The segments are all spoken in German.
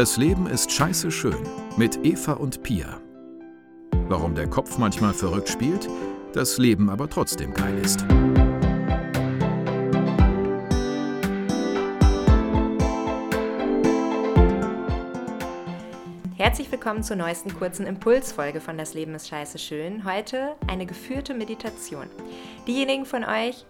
Das Leben ist scheiße schön mit Eva und Pia. Warum der Kopf manchmal verrückt spielt, das Leben aber trotzdem geil ist. Herzlich willkommen zur neuesten kurzen Impulsfolge von Das Leben ist scheiße schön. Heute eine geführte Meditation. Diejenigen von euch,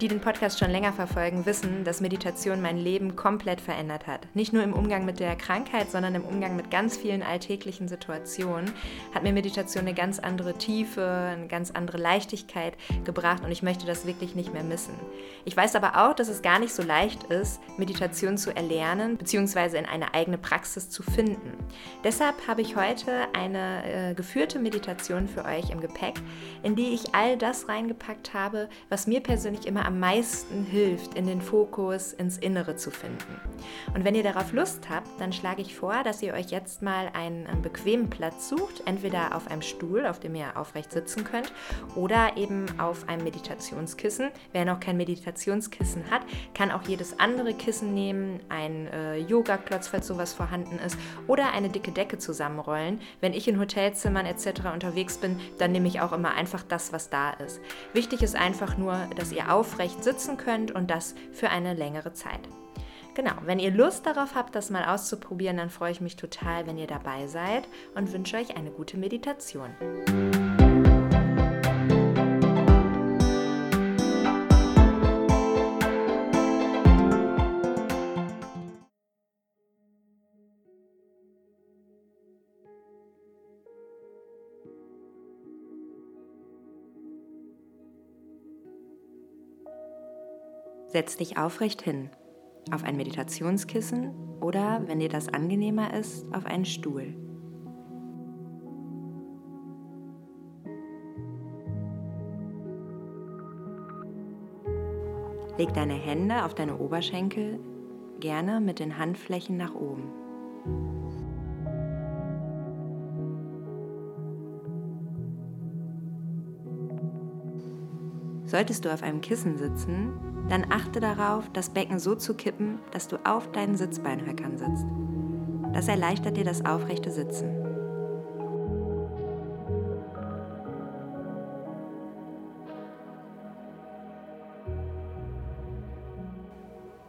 die den Podcast schon länger verfolgen, wissen, dass Meditation mein Leben komplett verändert hat. Nicht nur im Umgang mit der Krankheit, sondern im Umgang mit ganz vielen alltäglichen Situationen hat mir Meditation eine ganz andere Tiefe, eine ganz andere Leichtigkeit gebracht und ich möchte das wirklich nicht mehr missen. Ich weiß aber auch, dass es gar nicht so leicht ist, Meditation zu erlernen bzw. in eine eigene Praxis zu finden. Deshalb habe ich heute eine äh, geführte Meditation für euch im Gepäck, in die ich all das reingepackt habe, was mir persönlich immer am meisten hilft, in den Fokus, ins Innere zu finden. Und wenn ihr darauf Lust habt, dann schlage ich vor, dass ihr euch jetzt mal einen, einen bequemen Platz sucht, entweder auf einem Stuhl, auf dem ihr aufrecht sitzen könnt, oder eben auf einem Meditationskissen. Wer noch kein Meditationskissen hat, kann auch jedes andere Kissen nehmen, ein äh, Yoga-Klotz, falls sowas vorhanden ist, oder eine dicke Decke zusammenrollen. Wenn ich in Hotelzimmern etc. unterwegs bin, dann nehme ich auch immer einfach das, was da ist. Wichtig ist einfach nur, dass ihr aufrecht sitzen könnt und das für eine längere Zeit. Genau, wenn ihr Lust darauf habt, das mal auszuprobieren, dann freue ich mich total, wenn ihr dabei seid und wünsche euch eine gute Meditation. Setz dich aufrecht hin, auf ein Meditationskissen oder, wenn dir das angenehmer ist, auf einen Stuhl. Leg deine Hände auf deine Oberschenkel, gerne mit den Handflächen nach oben. Solltest du auf einem Kissen sitzen, dann achte darauf, das Becken so zu kippen, dass du auf deinen Sitzbeinhöckern sitzt. Das erleichtert dir das aufrechte Sitzen.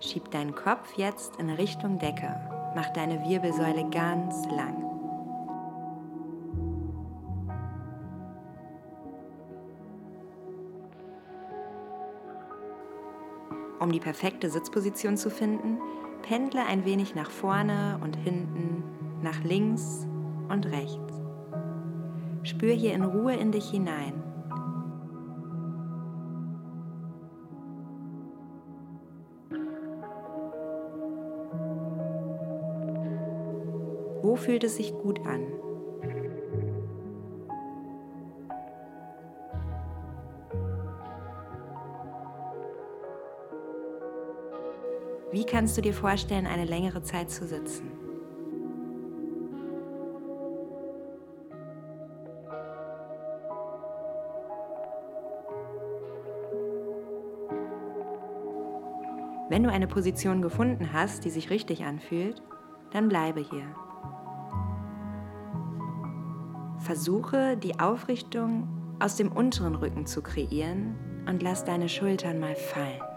Schieb deinen Kopf jetzt in Richtung Decke. Mach deine Wirbelsäule ganz lang. Um die perfekte Sitzposition zu finden, pendle ein wenig nach vorne und hinten, nach links und rechts. Spür hier in Ruhe in dich hinein. Wo fühlt es sich gut an? Kannst du dir vorstellen, eine längere Zeit zu sitzen? Wenn du eine Position gefunden hast, die sich richtig anfühlt, dann bleibe hier. Versuche die Aufrichtung aus dem unteren Rücken zu kreieren und lass deine Schultern mal fallen.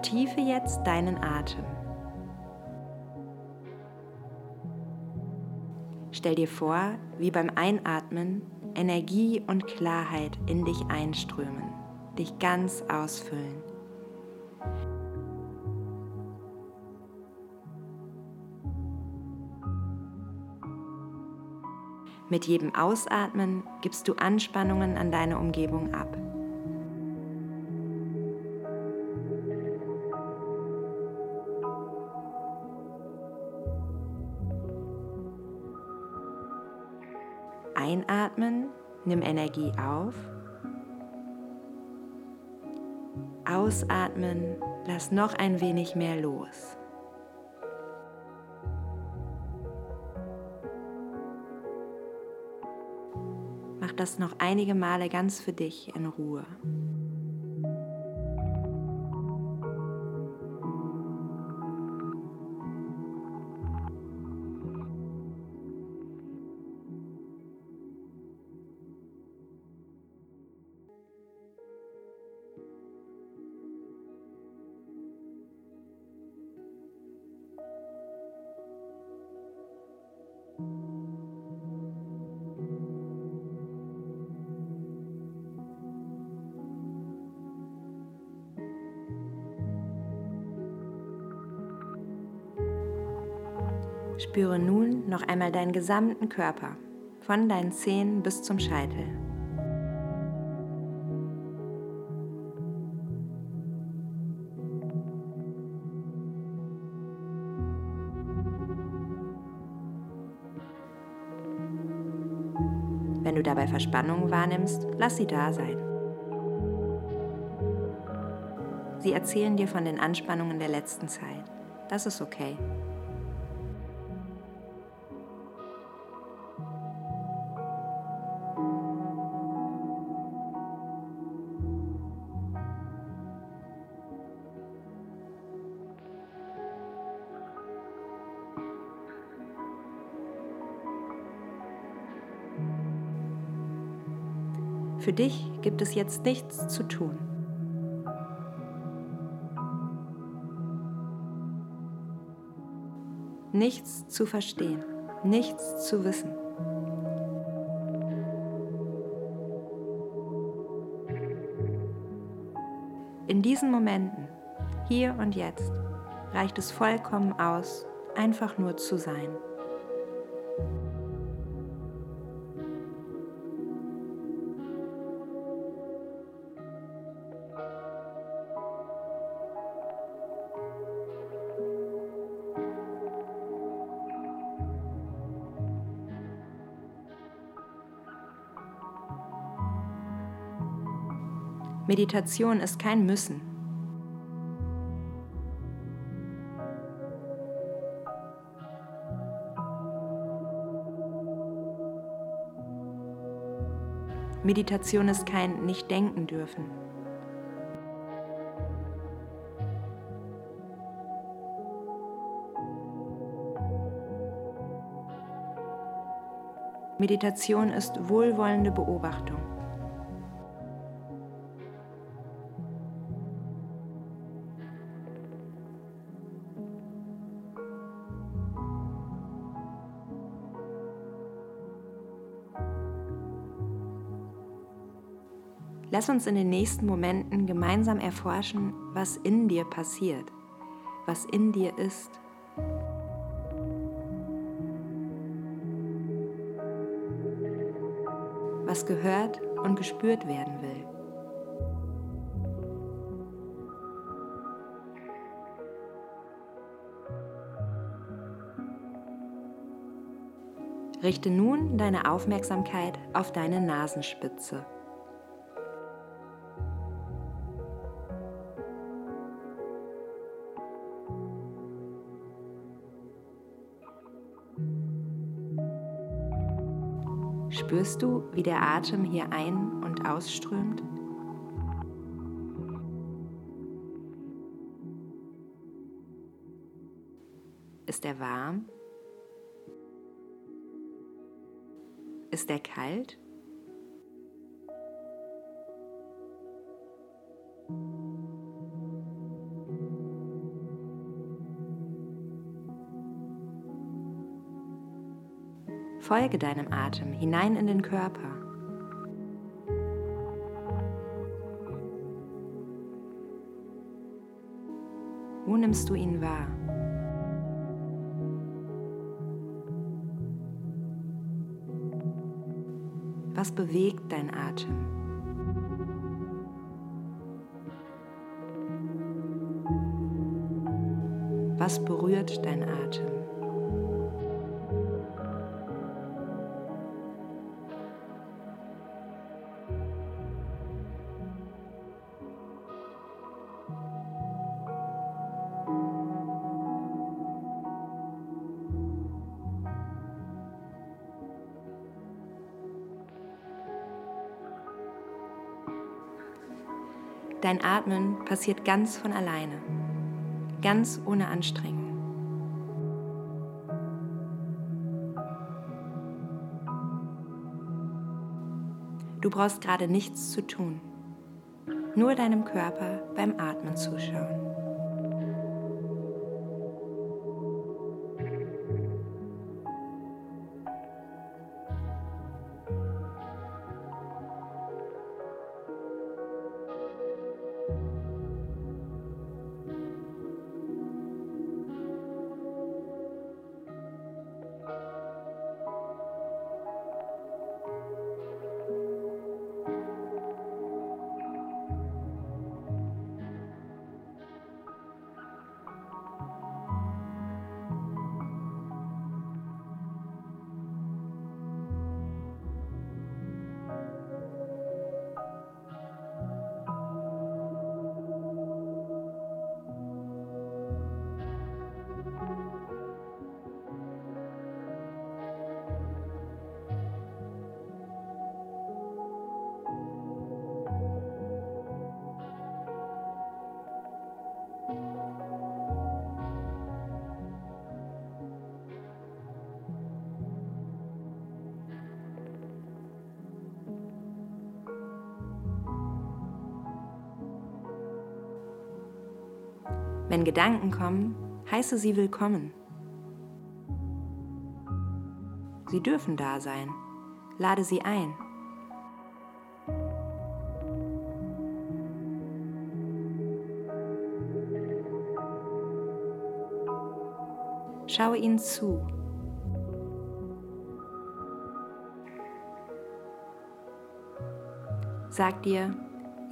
Vertiefe jetzt deinen Atem. Stell dir vor, wie beim Einatmen Energie und Klarheit in dich einströmen, dich ganz ausfüllen. Mit jedem Ausatmen gibst du Anspannungen an deine Umgebung ab. Ausatmen, lass noch ein wenig mehr los. Mach das noch einige Male ganz für dich in Ruhe. Spüre nun noch einmal deinen gesamten Körper, von deinen Zehen bis zum Scheitel. Wenn du dabei Verspannungen wahrnimmst, lass sie da sein. Sie erzählen dir von den Anspannungen der letzten Zeit. Das ist okay. Für dich gibt es jetzt nichts zu tun. Nichts zu verstehen, nichts zu wissen. In diesen Momenten, hier und jetzt, reicht es vollkommen aus, einfach nur zu sein. Meditation ist kein Müssen. Meditation ist kein Nicht-Denken dürfen. Meditation ist wohlwollende Beobachtung. Lass uns in den nächsten Momenten gemeinsam erforschen, was in dir passiert, was in dir ist. Was gehört und gespürt werden will. Richte nun deine Aufmerksamkeit auf deine Nasenspitze. Spürst du, wie der Atem hier ein- und ausströmt? Ist er warm? Ist er kalt? Folge deinem Atem hinein in den Körper. Wo nimmst du ihn wahr? Was bewegt dein Atem? Was berührt dein Atem? Dein Atmen passiert ganz von alleine, ganz ohne Anstrengung. Du brauchst gerade nichts zu tun, nur deinem Körper beim Atmen zuschauen. Wenn Gedanken kommen, heiße sie willkommen. Sie dürfen da sein. Lade sie ein. Schaue ihnen zu. Sag dir,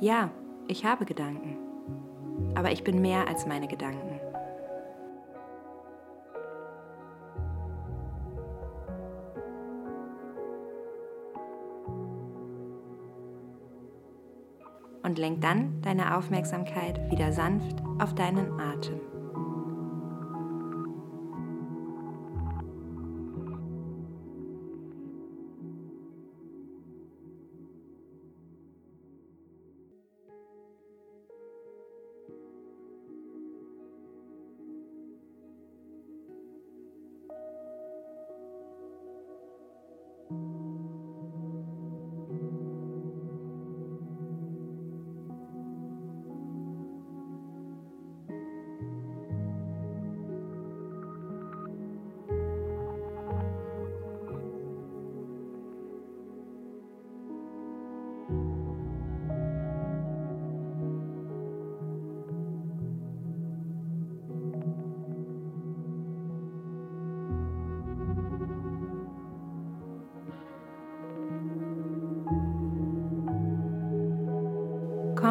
ja, ich habe Gedanken aber ich bin mehr als meine Gedanken. Und lenk dann deine Aufmerksamkeit wieder sanft auf deinen Atem.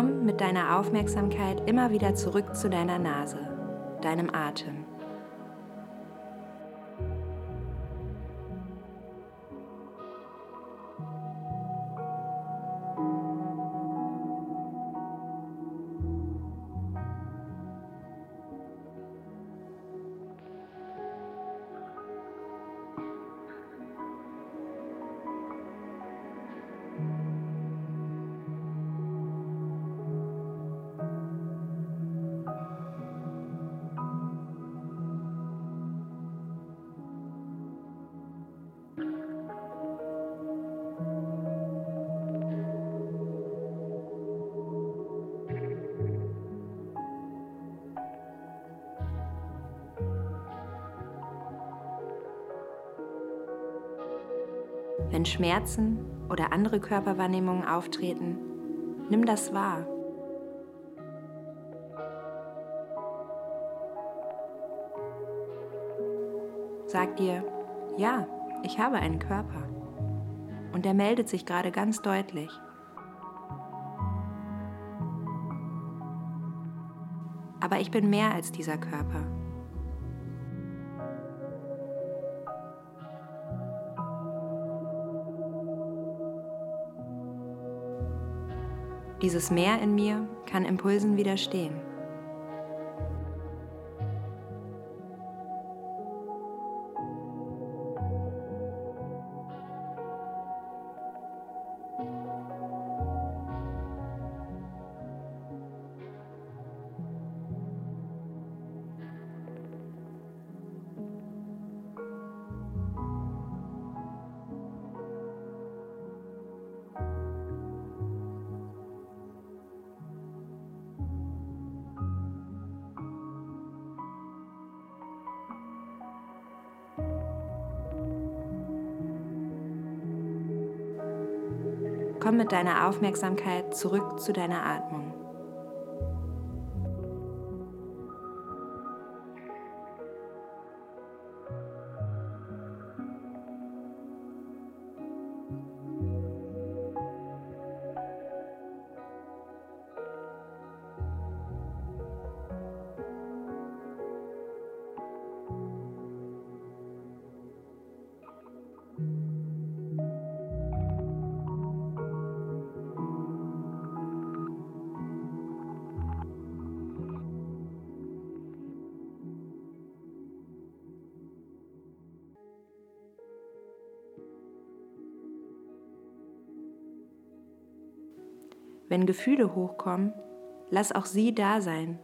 Komm mit deiner Aufmerksamkeit immer wieder zurück zu deiner Nase, deinem Atem. Wenn Schmerzen oder andere Körperwahrnehmungen auftreten, nimm das wahr. Sag dir, ja, ich habe einen Körper. Und er meldet sich gerade ganz deutlich. Aber ich bin mehr als dieser Körper. Dieses Meer in mir kann Impulsen widerstehen. Komm mit deiner Aufmerksamkeit zurück zu deiner Atmung. Wenn Gefühle hochkommen, lass auch sie da sein.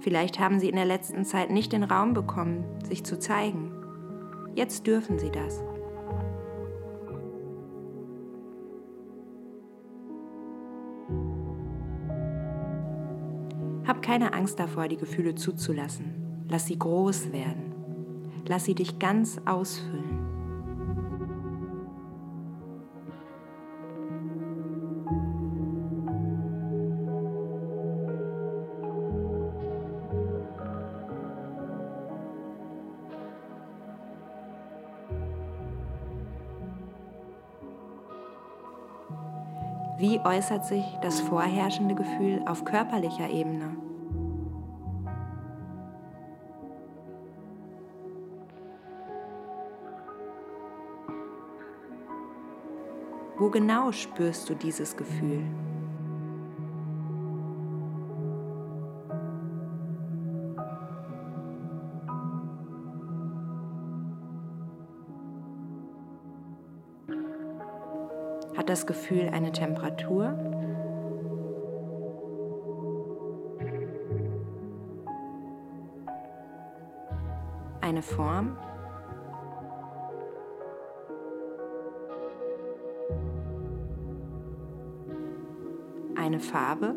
Vielleicht haben sie in der letzten Zeit nicht den Raum bekommen, sich zu zeigen. Jetzt dürfen sie das. Hab keine Angst davor, die Gefühle zuzulassen. Lass sie groß werden. Lass sie dich ganz ausfüllen. Wie äußert sich das vorherrschende Gefühl auf körperlicher Ebene? Wo genau spürst du dieses Gefühl? Hat das Gefühl eine Temperatur? Eine Form? Farbe?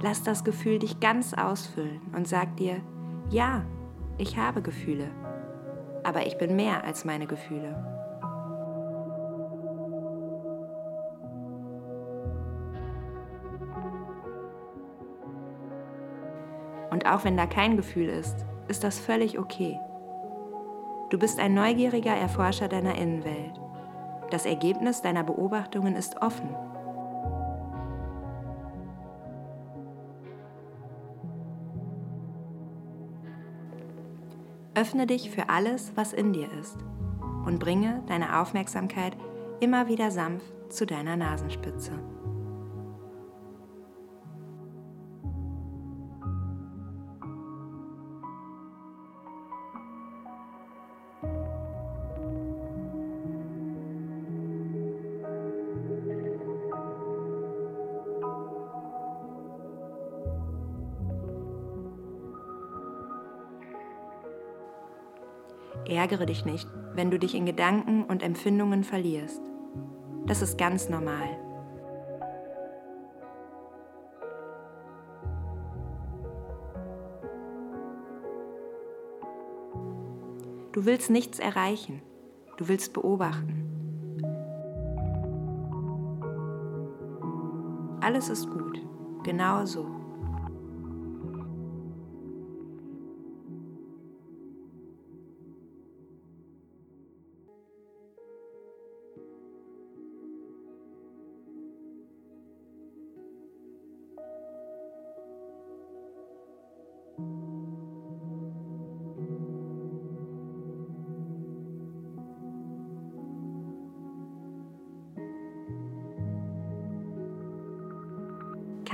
Lass das Gefühl dich ganz ausfüllen und sag dir, ja, ich habe Gefühle, aber ich bin mehr als meine Gefühle. Und auch wenn da kein Gefühl ist, ist das völlig okay. Du bist ein neugieriger Erforscher deiner Innenwelt. Das Ergebnis deiner Beobachtungen ist offen. Öffne dich für alles, was in dir ist und bringe deine Aufmerksamkeit immer wieder sanft zu deiner Nasenspitze. Ärgere dich nicht, wenn du dich in Gedanken und Empfindungen verlierst. Das ist ganz normal. Du willst nichts erreichen, du willst beobachten. Alles ist gut, genau so.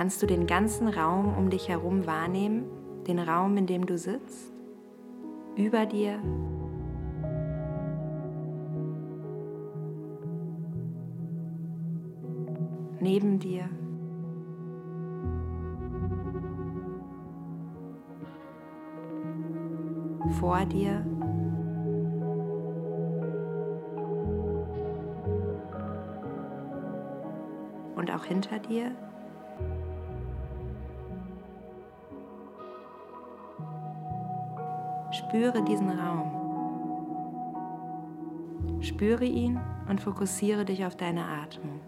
Kannst du den ganzen Raum um dich herum wahrnehmen, den Raum, in dem du sitzt, über dir? Neben dir? vor dir und auch hinter dir. Spüre diesen Raum. Spüre ihn und fokussiere dich auf deine Atmung.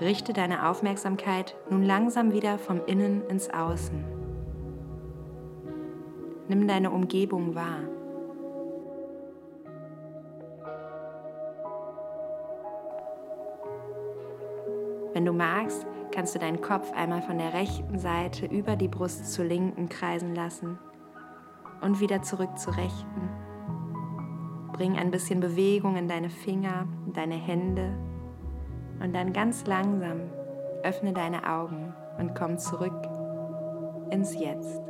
Richte deine Aufmerksamkeit nun langsam wieder vom Innen ins Außen. Nimm deine Umgebung wahr. Wenn du magst, kannst du deinen Kopf einmal von der rechten Seite über die Brust zur linken kreisen lassen und wieder zurück zur rechten. Bring ein bisschen Bewegung in deine Finger, deine Hände und dann ganz langsam öffne deine Augen und komm zurück ins Jetzt.